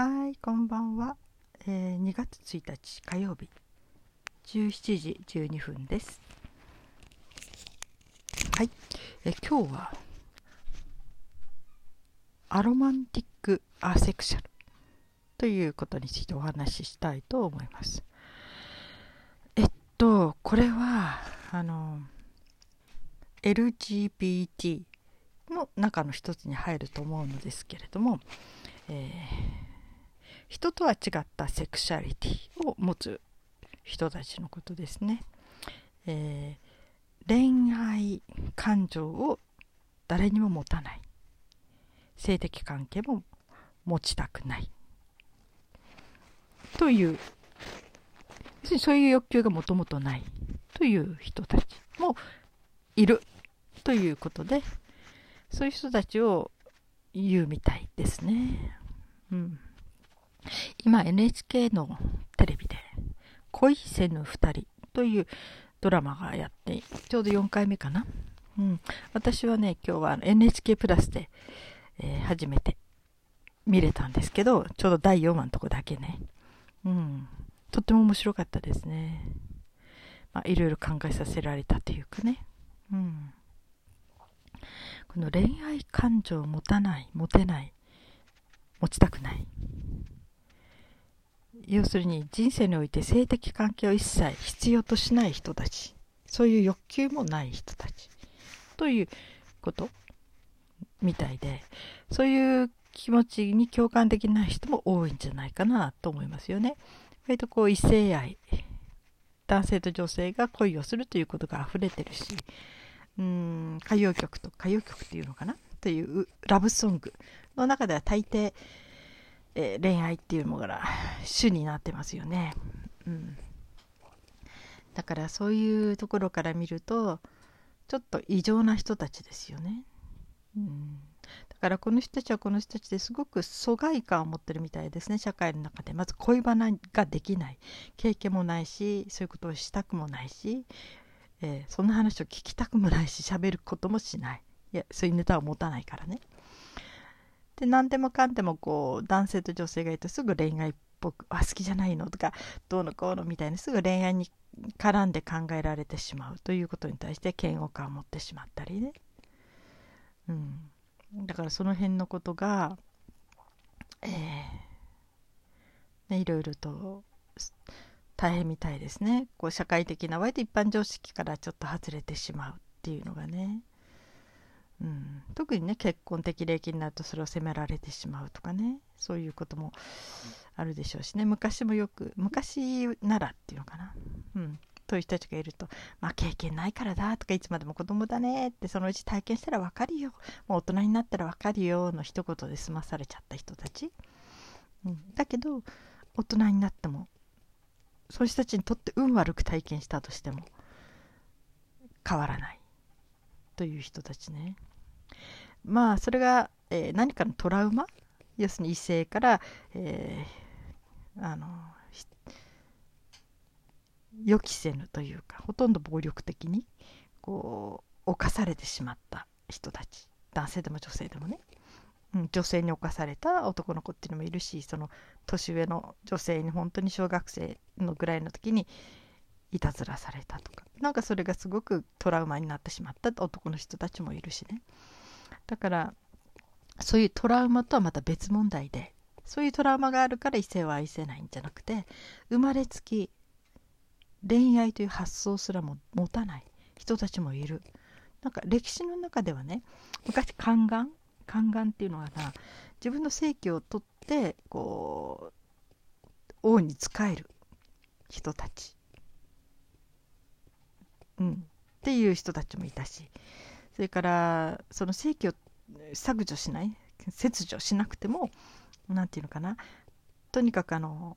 はい、こんばんは。えー2月1日火曜日17時12分です。はい、えー今日はアロマンティック・アセクシャルということについてお話ししたいと思います。えっと、これはあの LGBT の中の一つに入ると思うのですけれども、えー人とは違ったセクシャリティを持つ人たちのことですね。えー恋愛感情を誰にも持たない。性的関係も持ちたくない。という要するにそういう欲求がもともとない。という人たちもいる。ということでそういう人たちを言うみたいですね。うん。今 NHK のテレビで「恋せぬ二人」というドラマがやってちょうど4回目かな、うん、私はね今日は NHK プラスで、えー初めて見れたんですけどちょうど第4話のとこだけね、うん、とっても面白かったですね、まあ、いろいろ考えさせられたというかね、うん、この恋愛感情を持たない持てない持ちたくない。要するに人生において性的関係を一切必要としない人たち。そういう欲求もない人たち。ということみたいでそういう気持ちに共感できない人も多いんじゃないかなと思いますよね。割とこう異性愛男性と女性が恋をするということが溢れてるしうーん歌謡曲と歌謡曲っていうのかな？というラブソングの中では大抵えー恋愛っていうのが主になってますよね。うん、だからそういうところから見るとちょっと異常な人たちですよね。うん、だからこの人たちはこの人たちですごく疎外感を持ってるみたいですね社会の中でまず恋バナができない経験もないしそういうことをしたくもないし、えーそんな話を聞きたくもないし喋ることもしないいやそういうネタを持たないからね。で何でもかんでもこう男性と女性がいるとすぐ恋愛っぽく「あ好きじゃないの?」とか「どうのこうの」みたいにすぐ恋愛に絡んで考えられてしまうということに対して嫌悪感を持ってしまったりね、うん、だからその辺のことが、えーね、いろいろと大変みたいですねこう社会的な割と一般常識からちょっと外れてしまうっていうのがね。うん、特にね結婚的齢期になるとそれを責められてしまうとかね。そういうこともあるでしょうしね。昔もよく昔ならっていうのかな、うん、そういう人たちがいると「まあ経験ないからだ」とか「いつまでも子供だね」ってそのうち体験したら分かるよもう大人になったら分かるよの一言で済まされちゃった人たち、うん、だけど大人になってもそういう人たちにとって運悪く体験したとしても変わらないという人たちね。まあそれが、えー何かのトラウマ？要するに異性から、えーあの予期せぬというかほとんど暴力的にこう侵されてしまった人たち。男性でも女性でもね、うん、女性に侵された男の子っていうのもいるしその年上の女性に本当に小学生のぐらいの時にいたずらされたとか。なんかそれがすごくトラウマになってしまった男の人たちもいるしね。だからそういうトラウマとはまた別問題でそういうトラウマがあるから異性は愛せないんじゃなくて生まれつき恋愛という発想すらも持たない人たちもいる。なんか歴史の中ではね昔宦官宦官っていうのはな自分の正規を取ってこう王に仕える人たち。うん、っていう人たちもいたし。それからその正規を削除しない？切除しなくても何て言うのかな？とにかくあの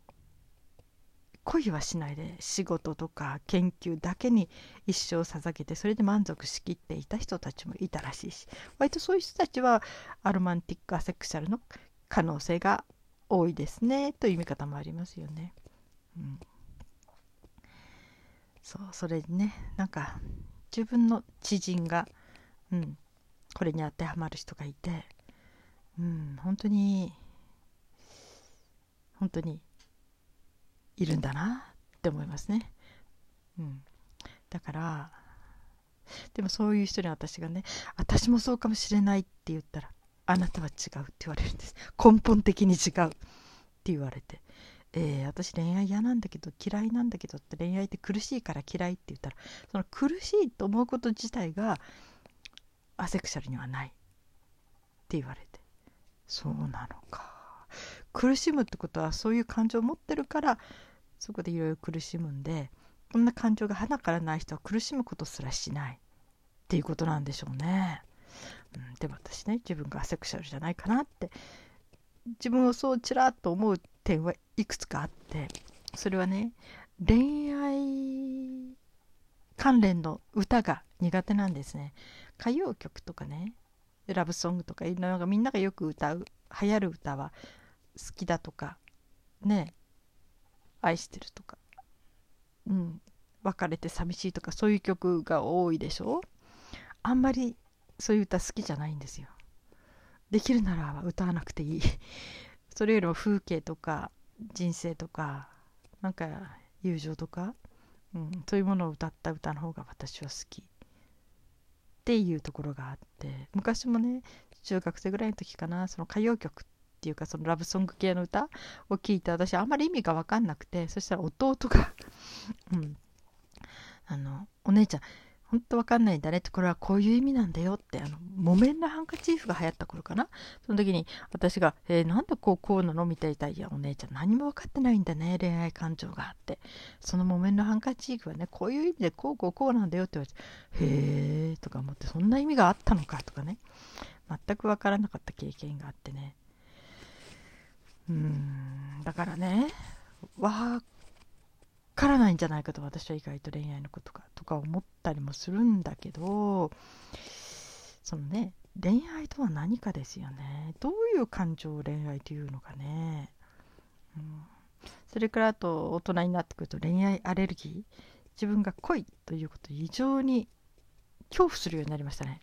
恋はしないで仕事とか研究だけに一生捧げてそれで満足しきっていた人たちもいたらしいし割とそういう人たちはアロマンティック・アセクシャルの可能性が多いですねという見方もありますよね。うん。そうそれにねなんか自分の知人が、うん、これに当てはまる人がいて、うん、本当に本当にいるんだなって思いますね。うん、だからでもそういう人に私がね私もそうかもしれないって言ったらあなたは違うって言われるんです根本的に違うって言われてえー、私恋愛嫌なんだけど嫌いなんだけどって恋愛って苦しいから嫌いって言ったらその苦しいと思うこと自体がアセクシャルにはないって言われて。そうなのか。苦しむってことはそういう感情を持ってるからそこでいろいろ苦しむんでこんな感情が鼻からない人は苦しむことすらしないっていうことなんでしょうね。うん、でも私ね自分がアセクシャルじゃないかなって自分をそうちらっと思う点はいくつかあってそれはね恋愛関連の歌が苦手なんですね。歌謡曲とかね。ラブソングとかいろんなみんながよく歌う流行る歌は好きだとかね。愛してるとか。うん。別れて寂しいとかそういう曲が多いでしょ？あんまりそういう歌好きじゃないんですよ。できるなら歌わなくていい。それよりも風景とか人生とかなんか友情とか、うん、そういうものを歌った歌の方が私は好き。っていうところがあって昔もね中学生ぐらいの時かなその歌謡曲っていうかそのラブソング系の歌を聴いて私あんまり意味が分かんなくてそしたら弟がうん、あのお姉ちゃん本当わかんないんだねって、これはこういう意味なんだよって、あの、木綿のハンカチーフが流行った頃かな。その時に私が、えー、なんでこうこうなの？みたいな、いや、お姉ちゃん何も分かってないんだね、恋愛感情があって。その木綿のハンカチーフはね、こういう意味でこうこうこうなんだよって言われて、へーとか思って、そんな意味があったのかとかね、全く分からなかった経験があってね。うーん、だからね、わからないんじゃないかと私は意外と恋愛のことかとか思ったりもするんだけどそのね恋愛とは何かですよね。どういう感情を恋愛というのかね、うん、それからあと大人になってくると恋愛アレルギー。自分が恋ということ異常に恐怖するようになりましたね。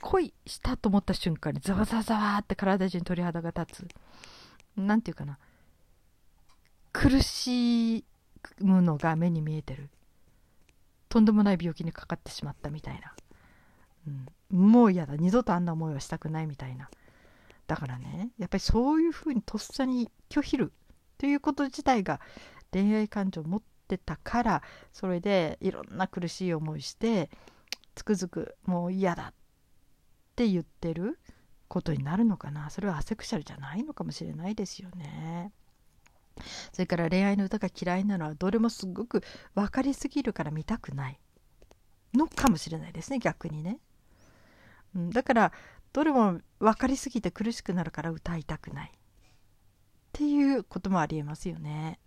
恋したと思った瞬間にざわざわざわって体中に鳥肌が立つ。何て言うかな。苦しいむのが目に見えてる。とんでもない病気にかかってしまったみたいな、うん、もう嫌だ。二度とあんな思いはしたくないみたいな。だからねやっぱりそういうふうにとっさに拒否るということ自体が恋愛感情を持ってたからそれでいろんな苦しい思いしてつくづくもう嫌だって言ってることになるのかな。それはアセクシャルじゃないのかもしれないですよね。それから恋愛の歌が嫌いなのはどれもすごく分かりすぎるから見たくないのかもしれないですね逆にね、うん、だからどれも分かりすぎて苦しくなるから歌いたくないっていうこともありえますよね。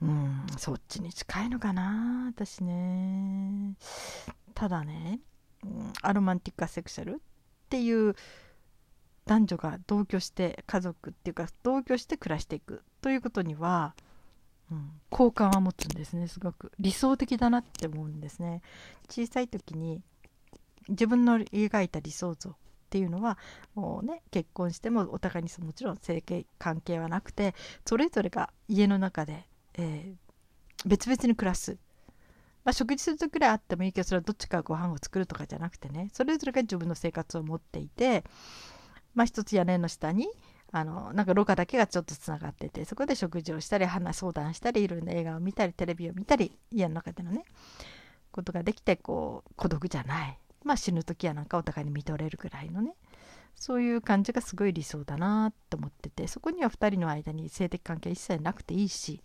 うんそっちに近いのかな私ね。ただね、うん、アロマンティックアセクシャルっていう男女が同居して家族っていうか同居して暮らしていくということには、うん、好感は持つんですねすごく。理想的だなって思うんですね。小さい時に自分の描いた理想像っていうのはもうね結婚してもお互いにもちろん性関係はなくてそれぞれが家の中で、えー、別々に暮らす。まあ、食事する時くらいあってもいいけどそれはどっちかご飯を作るとかじゃなくてねそれぞれが自分の生活を持っていてまあ、一つ屋根の下にあのなんか廊下だけがちょっとつながっててそこで食事をしたり話相談したりいろんな映画を見たりテレビを見たり家の中でのねことができてこう孤独じゃない。まあ死ぬ時やなんかお互いに見とれるぐらいのね。そういう感じがすごい理想だなと思っててそこには2人の間に性的関係一切なくていいし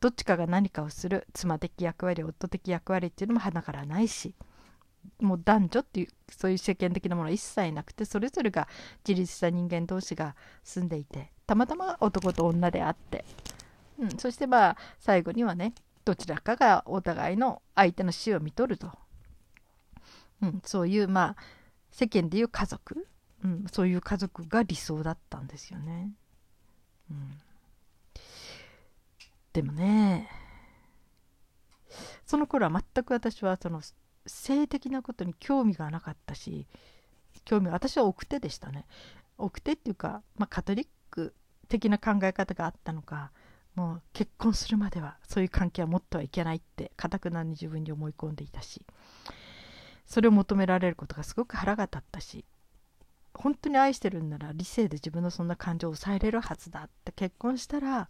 どっちかが何かをする妻的役割夫的役割っていうのも花からないしもう男女っていうそういう世間的なものは一切なくてそれぞれが自立した人間同士が住んでいてたまたま男と女であって、うん、そしてまあ最後にはねどちらかがお互いの相手の死を見とると、うん、そういうまあ世間でいう家族、うん、そういう家族が理想だったんですよね。うん、でもねその頃は全く私はその性的なことに興味がなかったし興味私は奥手でしたね。奥手っていうか、まあ、カトリック的な考え方があったのかもう結婚するまではそういう関係は持ってはいけないってかたくなに自分に思い込んでいたしそれを求められることがすごく腹が立ったし本当に愛してるんなら理性で自分のそんな感情を抑えれるはずだって結婚したら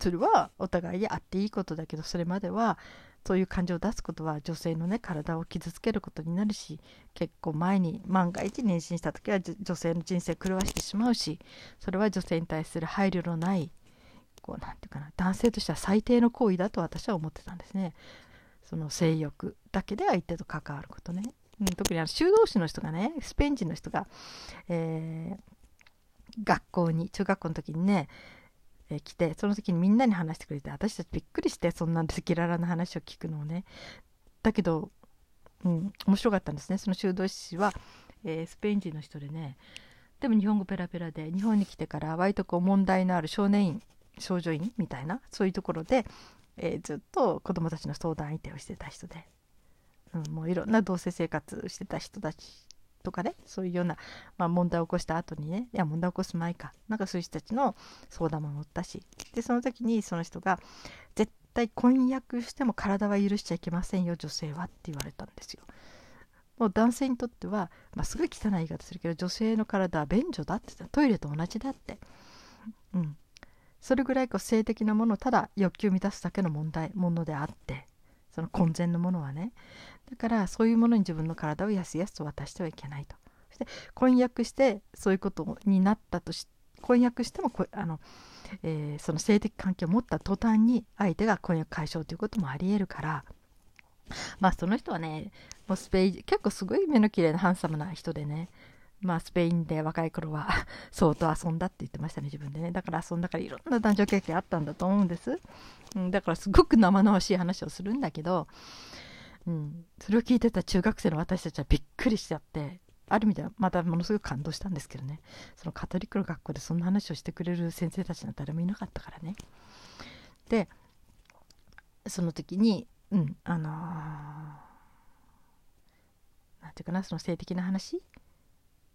それはお互いにあっていいことだけどそれまではそういう感情を出すことは女性のね体を傷つけることになるし結構前に万が一妊娠した時は女性の人生狂わしてしまうしそれは女性に対する配慮のないこうなんていうかな男性としては最低の行為だと私は思ってたんですね。その性欲だけで相手と関わることね、うん、特にあの修道士の人がねスペイン人の人が、えー、学校に中学校の時にねえ、来てその時にみんなに話してくれて私たちびっくりしてそんな赤裸々な話を聞くのをね。だけど、うん、面白かったんですね。その修道士は、えー、スペイン人の人でね。でも日本語ペラペラで日本に来てから割とこう問題のある少年院少女院みたいなそういうところで、えー、ずっと子どもたちの相談相手をしてた人で、うん、もういろんな同性生活してた人たちとかねそういうような、まあ、問題を起こした後にねいや問題を起こす前か。なんかそういう人たちの相談も乗ったし。でその時にその人が絶対婚約しても体は許しちゃいけませんよ女性はって言われたんですよ。もう男性にとっては、まあ、すごい汚い言い方するけど女性の体は便所だってトイレと同じだって、うん、それぐらいこう性的なものをただ欲求を満たすだけの問題ものであって。その根前のものはね。だからそういうものに自分の体をやすやすと渡してはいけないと。そして婚約してそういうことになったとし婚約してもあの、えー、その性的関係を持った途端に相手が婚約解消ということもありえるから。まあその人はねもうスペイ結構すごい目の綺麗なハンサムな人でね。まあ、スペインで若い頃は 相当遊んだって言ってましたね、自分でね。だから遊んだからいろんな男女経験あったんだと思うんです。うん、だからすごく生々しい話をするんだけど、うん、それを聞いてた中学生の私たちはびっくりしちゃって、ある意味ではまたものすごく感動したんですけどね、そのカトリックの学校でそんな話をしてくれる先生たちなんて誰もいなかったからね。で、その時に、うん、あのー、ていうかな、その性的な話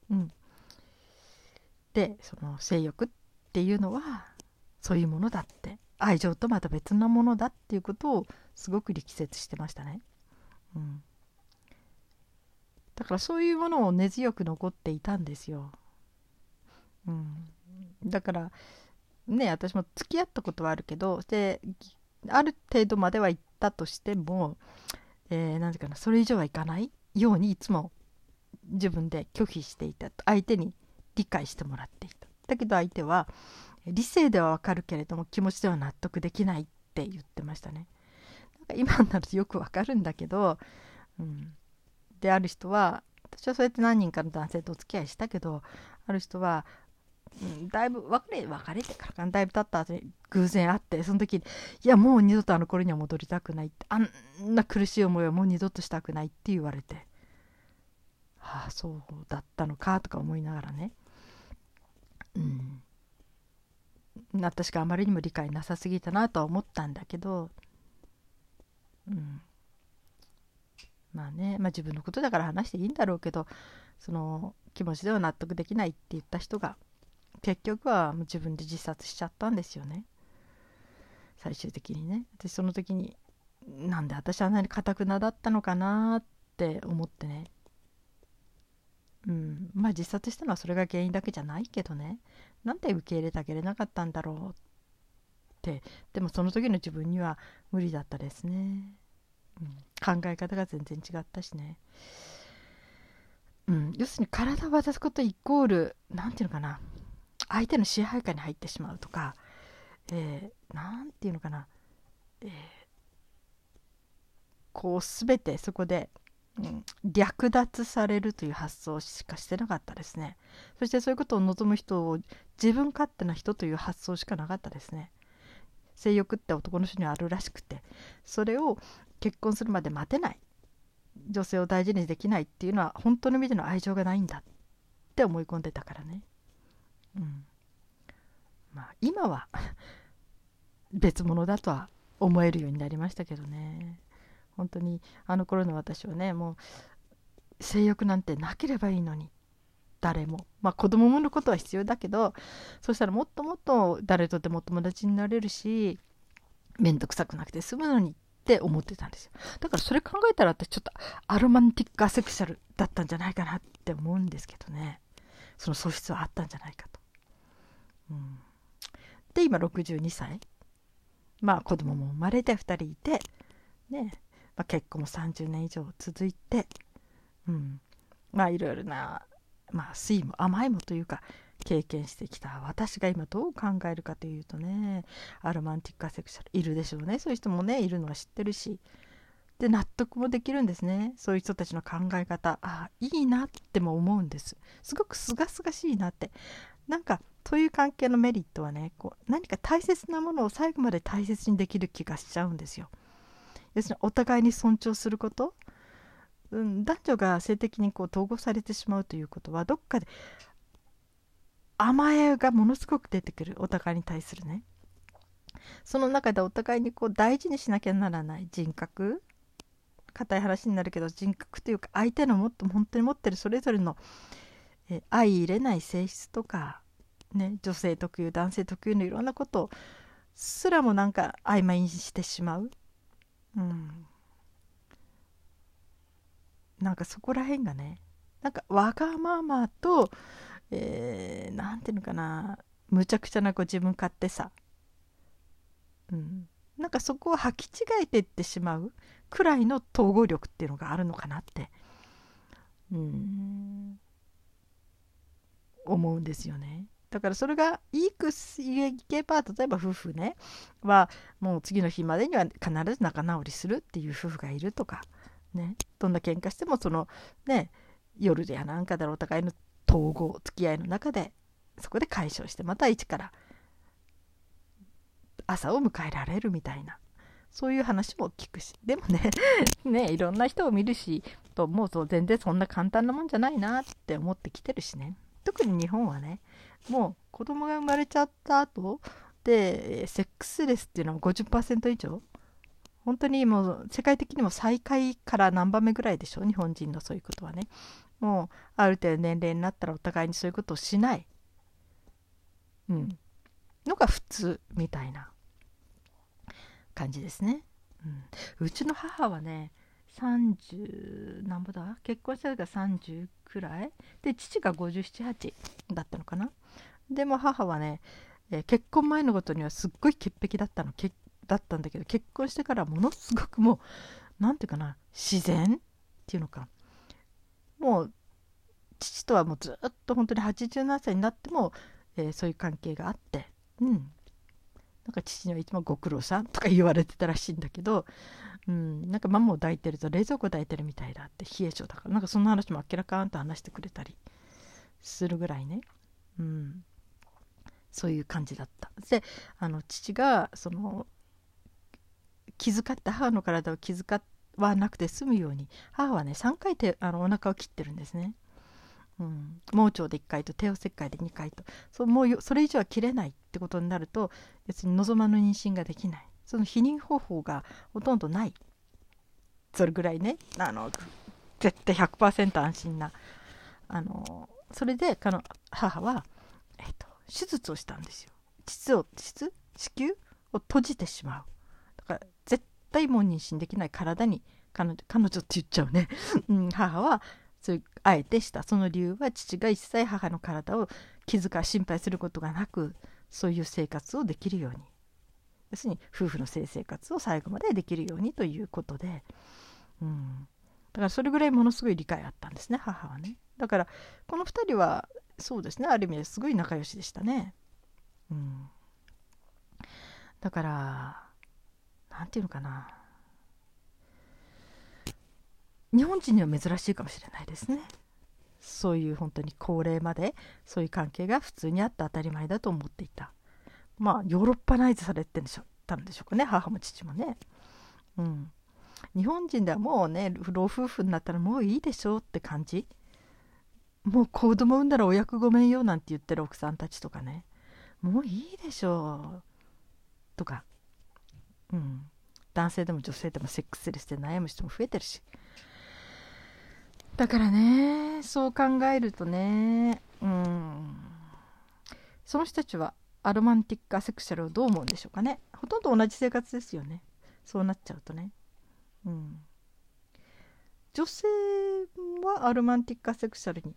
うん、でその性欲っていうのはそういうものだって愛情とまた別なものだっていうことをすごく力説してましたね。うん、だからそういうものを根強く残っていたんですよ。うん、だからね私も付き合ったことはあるけどである程度までは行ったとしても、えー、ていうかなそれ以上はいかないようにいつも自分で拒否していたと相手に理解してもらっていた。だけど相手は理性ではわかるけれども気持ちでは納得できないって言ってましたね。なんか今になるとよくわかるんだけど、うん、である人は私はそうやって何人かの男性とお付き合いしたけどある人は、うん、だいぶ別れ別れてからかだいぶ経った後に偶然会ってその時にいやもう二度とあの頃には戻りたくないってあんな苦しい思いはもう二度としたくないって言われて。ああそうだったのかとか思いながらね。うん。私があまりにも理解なさすぎたなとは思ったんだけど。うん。まあね、まあ、自分のことだから話していいんだろうけどその気持ちでは納得できないって言った人が結局はもう自分で自殺しちゃったんですよね。最終的にね。でその時になんで私はあんなにかたくなだったのかなって思ってね、まあ自殺したのはそれが原因だけじゃないけどね。なんで受け入れてあげれなかったんだろうって。でもその時の自分には無理だったですね、うん、考え方が全然違ったしね、うん、要するに体を渡すことイコール何て言うのかな。相手の支配下に入ってしまうとか何、えー、て言うのかな、えー、こう全てそこでうん、略奪されるという発想しかしてなかったですね。そしてそういうことを望む人を自分勝手な人という発想しかなかったですね。性欲って男の人にはあるらしくて。それを結婚するまで待てない。女性を大事にできないっていうのは本当の意味での愛情がないんだって思い込んでたからね。うん。まあ今は別物だとは思えるようになりましたけどね。本当にあの頃の私はねもう性欲なんてなければいいのに誰も。まあ子供産むことは必要だけどそしたらもっともっと誰とでも友達になれるし面倒くさくなくて済むのにって思ってたんですよ。だからそれ考えたら私ちょっとアロマンティックアセクシャルだったんじゃないかなって思うんですけどね。その素質はあったんじゃないかと。うん、で今62歳。まあ子供も生まれて2人いてね。まあ、結婚も30年以上続いて、うん、まあいろいろな、まあ、酸いも甘いもというか経験してきた私が今どう考えるかというとねアロマンティックアセクシャルいるでしょうね。そういう人もねいるのは知ってるしで納得もできるんですね。そういう人たちの考え方ああいいなっても思うんです。すごくすがすがしいなって。なんかそういう関係のメリットはねこう何か大切なものを最後まで大切にできる気がしちゃうんですよ。要するにお互いに尊重すること、うん、男女が性的にこう統合されてしまうということはどっかで甘えがものすごく出てくる。お互いに対するね。その中でお互いにこう大事にしなきゃならない人格。硬い話になるけど人格というか相手のもっと本当に持ってるそれぞれの、え相入れない性質とか、ね、女性特有男性特有のいろんなことすらもなんか曖昧にしてしまう、うん、なんかそこら辺がねなんかわがままと何、えー、ていうのかなむちゃくちゃなこう自分勝手さ、うん、なんかそこを履き違えていってしまうくらいの統合力っていうのがあるのかなってうん。思うんですよね。だからそれがいいくいけば例えば夫婦ね。はもう次の日までには必ず仲直りするっていう夫婦がいるとかね。どんな喧嘩してもそのね夜でやなんかだろうお互いの統合付き合いの中でそこで解消してまた一から朝を迎えられるみたいな。そういう話も聞くし。でもね ねいろんな人を見るしともう全然そんな簡単なもんじゃないなって思ってきてるしね。特に日本はねもう子供が生まれちゃった後でセックスレスっていうのは50%以上。本当にもう世界的にも最下位から何番目ぐらいでしょ？日本人のそういうことはね。もうある程度年齢になったらお互いにそういうことをしない、うん、のが普通みたいな感じですね。うん、うちの母はね30何ぼだ？結婚した時が30くらい？で父が578だったのかな？でも母はね、えー、結婚前のことにはすっごい潔癖だったの。けだったんだけど結婚してからものすごくもう何て言うかな自然っていうのかもう父とはもうずっと本当に87歳になっても、えー、そういう関係があってうん。なんか父にはいつもご苦労さんとか言われてたらしいんだけど、うん、なんかママを抱いてると冷蔵庫抱いてるみたいだって冷え性だから。なんかそんな話も明らかんと話してくれたりするぐらいね、うん、そういう感じだった。であの父がその気遣った母の体を気遣わなくて済むように母はね3回手あのお腹を切ってるんですね。うん、盲腸で1回と帝王切開で2回と。そもうそれ以上は切れないってことになると別に望まぬ妊娠ができない。その避妊方法がほとんどない。それぐらいね。あの絶対100%安心な。あのそれで彼の母は、えっと、手術をしたんですよ。膣を膣？子宮？を閉じてしまう。だから絶対もう妊娠できない体に彼女彼女って言っちゃうね、うん、母はそういうあえてした。その理由は父が一切母の体を気遣い心配することがなくそういう生活をできるように。要するに夫婦の性生活を最後までできるようにということで、うん、だからそれぐらいものすごい理解あったんですね母はね。だからこの2人はそうですねある意味ですごい仲良しでしたね、うん、だから何て言うのかな。日本人には珍しいかもしれないですね。そういう本当に高齢までそういう関係が普通にあって当たり前だと思っていた。まあヨーロッパナイズされてんでしょたんでしょうかね母も父もね。うん。日本人ではもうね老夫婦になったらもういいでしょうって感じ。もう子供産んだらお役御免よなんて言ってる奥さんたちとかね。もういいでしょう。とか。うん。男性でも女性でもセックスレスで悩む人も増えてるし。だからねそう考えるとねうん。その人たちはアロマンティックアセクシャルをどう思うんでしょうかね。ほとんど同じ生活ですよね。そうなっちゃうとね。うん。女性はアロマンティックアセクシャルに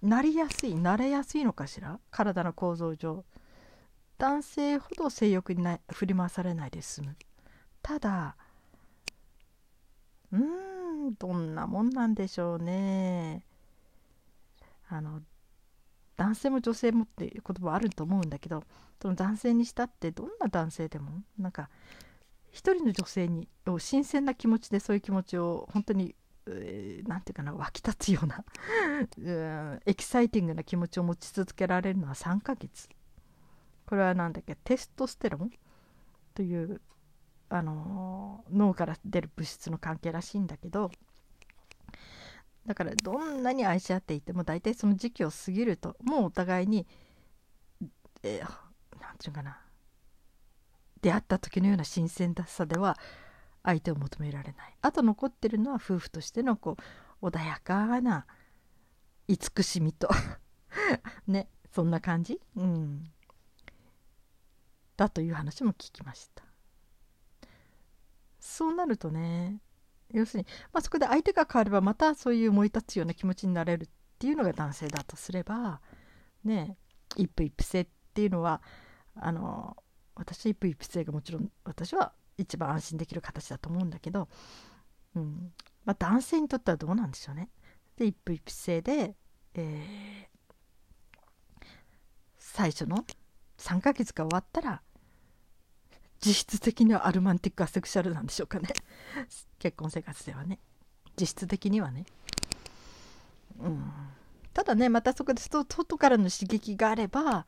なりやすいなれやすいのかしら？体の構造上。男性ほど性欲にな振り回されないで済む。ただうーんどんなもんなんでしょうね。あの男性も女性もっていう言葉あると思うんだけどその男性にしたってどんな男性でもなんか一人の女性に新鮮な気持ちでそういう気持ちを本当に何、えー、て言うかな湧き立つような うんエキサイティングな気持ちを持ち続けられるのは3ヶ月。これは何だっけテストステロンというあの脳から出る物質の関係らしいんだけどだからどんなに愛し合っていても大体その時期を過ぎるともうお互いに何、えー、て言うかな。出会った時のような新鮮さでは相手を求められない。あと残ってるのは夫婦としてのこう穏やかな慈しみと。ねそんな感じ？うん。だという話も聞きました。そうなるとね要するに、まあ、そこで相手が変わればまたそういう燃え立つような気持ちになれるっていうのが男性だとすればね一夫一夫制っていうのはあの私は一夫一夫制がもちろん私は一番安心できる形だと思うんだけど、うんまあ、男性にとってはどうなんでしょうね。で一夫一夫制で、えー、最初の3ヶ月が終わったら実質的にはアルマンティックアセクシャルなんでしょうかね。結婚生活ではね。実質的にはね。うん。ただねまたそこで外からの刺激があれば、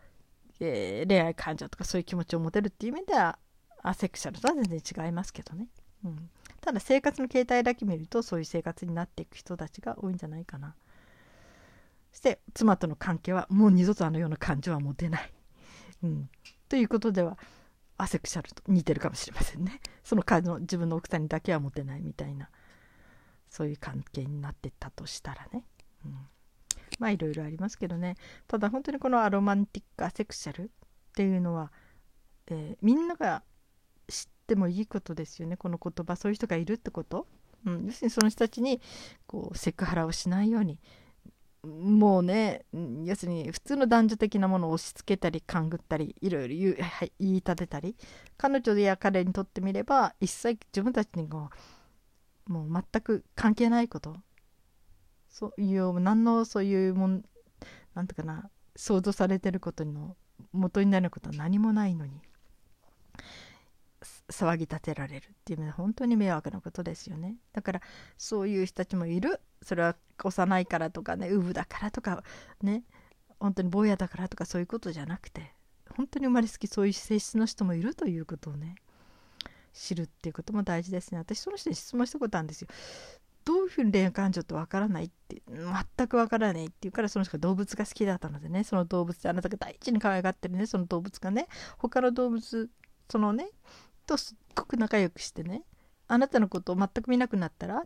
えー、恋愛感情とかそういう気持ちを持てるっていう意味ではアセクシャルとは全然違いますけどね、うん、ただ生活の形態だけ見るとそういう生活になっていく人たちが多いんじゃないかな。そして妻との関係はもう二度とあのような感情は持てない、うん、ということではアセクシャルと似てるかもしれませんね。その彼の自分の奥さんにだけはモテないみたいな。そういう関係になってったとしたらね、うん、まあいろいろありますけどね。ただ本当にこのアロマンティックアセクシャルっていうのは、えー、みんなが知ってもいいことですよね。この言葉。そういう人がいるってこと、うん、要するにその人たちにこうセクハラをしないようにもうね要するに普通の男女的なものを押し付けたり勘ぐったりいろいろ言い言い立てたり彼女や彼にとってみれば一切自分たちにももう全く関係ないことそういう何のそういうもんなんとかな想像されてることの元になることは何もないのに。騒ぎ立てられるっていうのは本当に迷惑なことですよね。だからそういう人たちもいる。それは幼いからとかねウブだからとかね本当に坊やだからとかそういうことじゃなくて本当に生まれつきそういう性質の人もいるということをね知るっていうことも大事ですね。私その人に質問したことあるんですよ。どういうふうに恋愛感情ってわからないって全くわからないっていうからその人が動物が好きだったのでねその動物であなたが大事に可愛がってるねその動物がね他の動物そのねとすっごく仲良くしてねあなたのことを全く見なくなったら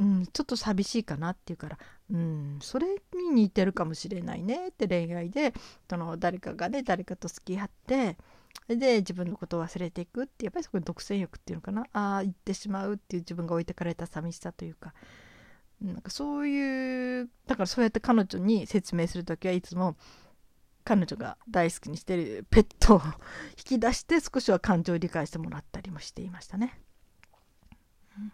うん、ちょっと寂しいかなって言うから、うん、それに似てるかもしれないねって恋愛でその誰かがね誰かと付き合ってで自分のことを忘れていくってやっぱりそこに独占欲っていうのかなああ言ってしまうっていう自分が置いてかれた寂しさというかなんかそういうだからそうやって彼女に説明する時はいつも彼女が大好きにしてるペットを引き出して少しは感情を理解してもらったりもしていましたね。うん、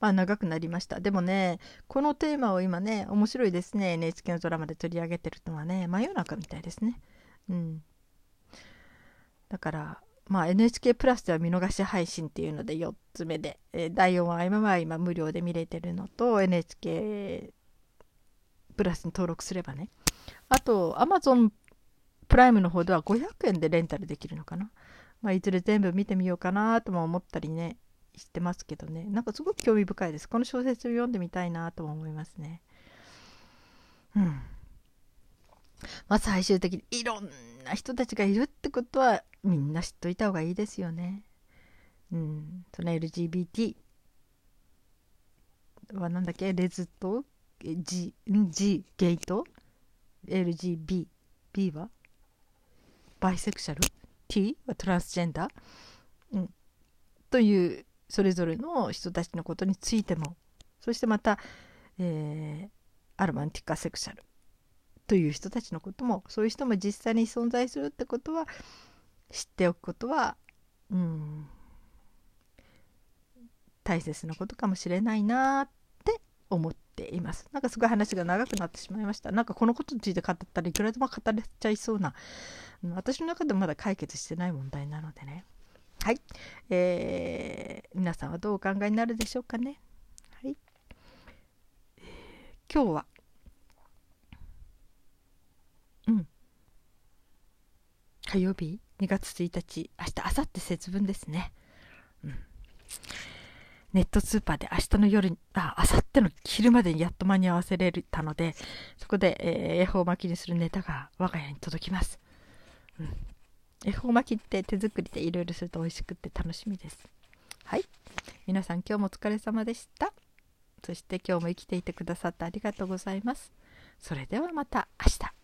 まあ長くなりました。でもね、このテーマを今ね、面白いですね。NHK のドラマで取り上げてるのはね、真夜中みたいですね。うん。だから、まあ NHK プラスでは見逃し配信っていうので4つ目で、えー、第4話今は今無料で見れてるのと NHK プラスに登録すればね。あと Amazon プライムの方では500円でレンタルできるのかな？まあ、いずれ全部見てみようかなとも思ったりね、してますけどね。なんかすごく興味深いです。この小説を読んでみたいなとも思いますね。うん。まあ最終的にいろんな人たちがいるってことはみんな知っといた方がいいですよね。うん。その LGBT はなんだっけ？レズと G, G ゲイト？LGB B は？バイセクシャル T はトランスジェンダー、うん、というそれぞれの人たちのことについてもそしてまた、えー、アルマンティカセクシャルという人たちのこともそういう人も実際に存在するってことは知っておくことはうん。大切なことかもしれないなって思っています。なんかすごい話が長くなってしまいました。なんかこのことについて語ったらいくらでも語れちゃいそうな、私の中でもまだ解決してない問題なのでね。はい。えー、皆さんはどうお考えになるでしょうかね。はい。今日は、うん。火曜日？2月1日、明日、明後日節分ですね。うん。ネットスーパーで明日の夜に、あ、明後日の昼までにやっと間に合わせれたので、そこで、えー、恵方巻きにするネタが我が家に届きます。うん。恵方巻きって手作りでいろいろすると美味しくって楽しみです。はい。皆さん今日もお疲れ様でした。そして今日も生きていてくださってありがとうございます。それではまた明日。